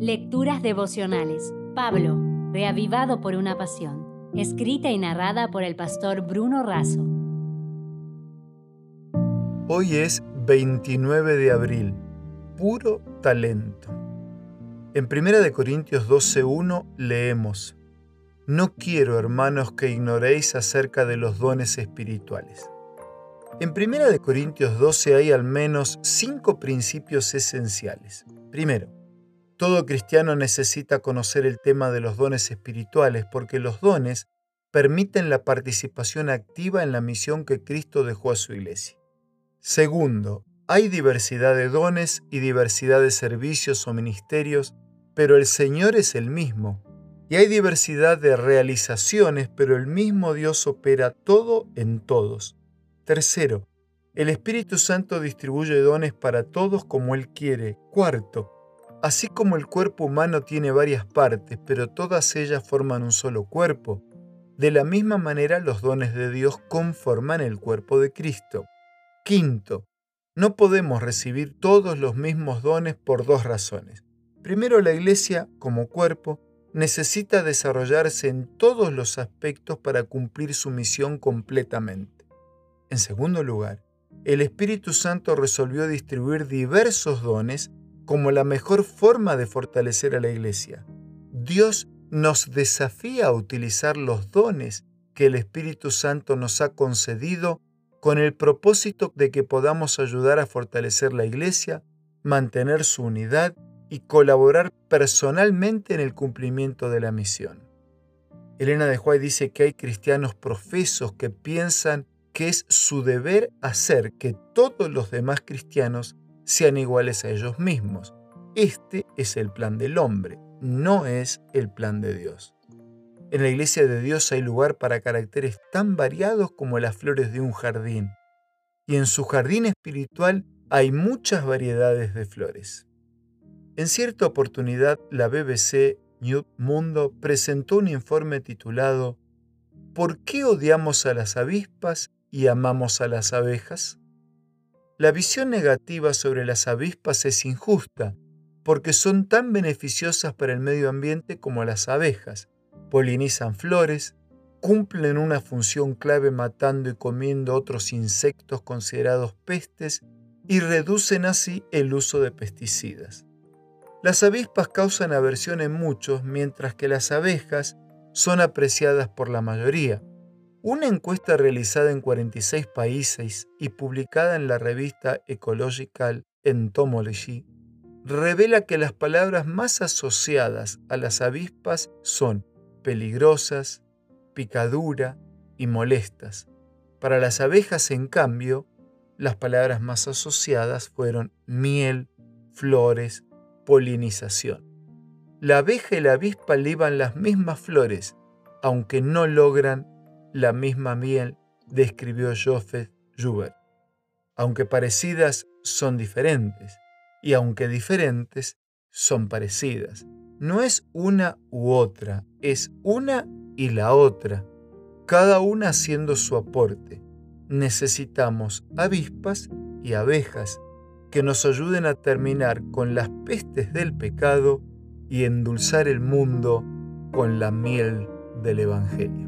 Lecturas devocionales. Pablo, reavivado por una pasión. Escrita y narrada por el pastor Bruno Razo. Hoy es 29 de abril. Puro talento. En 1 Corintios 12.1 leemos, No quiero, hermanos, que ignoréis acerca de los dones espirituales. En 1 Corintios 12 hay al menos cinco principios esenciales. Primero, todo cristiano necesita conocer el tema de los dones espirituales porque los dones permiten la participación activa en la misión que Cristo dejó a su iglesia. Segundo, hay diversidad de dones y diversidad de servicios o ministerios, pero el Señor es el mismo. Y hay diversidad de realizaciones, pero el mismo Dios opera todo en todos. Tercero, el Espíritu Santo distribuye dones para todos como Él quiere. Cuarto, Así como el cuerpo humano tiene varias partes, pero todas ellas forman un solo cuerpo, de la misma manera los dones de Dios conforman el cuerpo de Cristo. Quinto, no podemos recibir todos los mismos dones por dos razones. Primero, la Iglesia, como cuerpo, necesita desarrollarse en todos los aspectos para cumplir su misión completamente. En segundo lugar, el Espíritu Santo resolvió distribuir diversos dones como la mejor forma de fortalecer a la iglesia. Dios nos desafía a utilizar los dones que el Espíritu Santo nos ha concedido con el propósito de que podamos ayudar a fortalecer la iglesia, mantener su unidad y colaborar personalmente en el cumplimiento de la misión. Elena de Juárez dice que hay cristianos profesos que piensan que es su deber hacer que todos los demás cristianos sean iguales a ellos mismos. Este es el plan del hombre, no es el plan de Dios. En la iglesia de Dios hay lugar para caracteres tan variados como las flores de un jardín, y en su jardín espiritual hay muchas variedades de flores. En cierta oportunidad, la BBC New Mundo presentó un informe titulado ¿Por qué odiamos a las avispas y amamos a las abejas? La visión negativa sobre las avispas es injusta, porque son tan beneficiosas para el medio ambiente como las abejas. Polinizan flores, cumplen una función clave matando y comiendo otros insectos considerados pestes y reducen así el uso de pesticidas. Las avispas causan aversión en muchos, mientras que las abejas son apreciadas por la mayoría. Una encuesta realizada en 46 países y publicada en la revista Ecological Entomology revela que las palabras más asociadas a las avispas son peligrosas, picadura y molestas. Para las abejas, en cambio, las palabras más asociadas fueron miel, flores, polinización. La abeja y la avispa liban las mismas flores, aunque no logran la misma miel, describió Joseph Joubert. Aunque parecidas, son diferentes, y aunque diferentes, son parecidas. No es una u otra, es una y la otra, cada una haciendo su aporte. Necesitamos avispas y abejas que nos ayuden a terminar con las pestes del pecado y endulzar el mundo con la miel del Evangelio.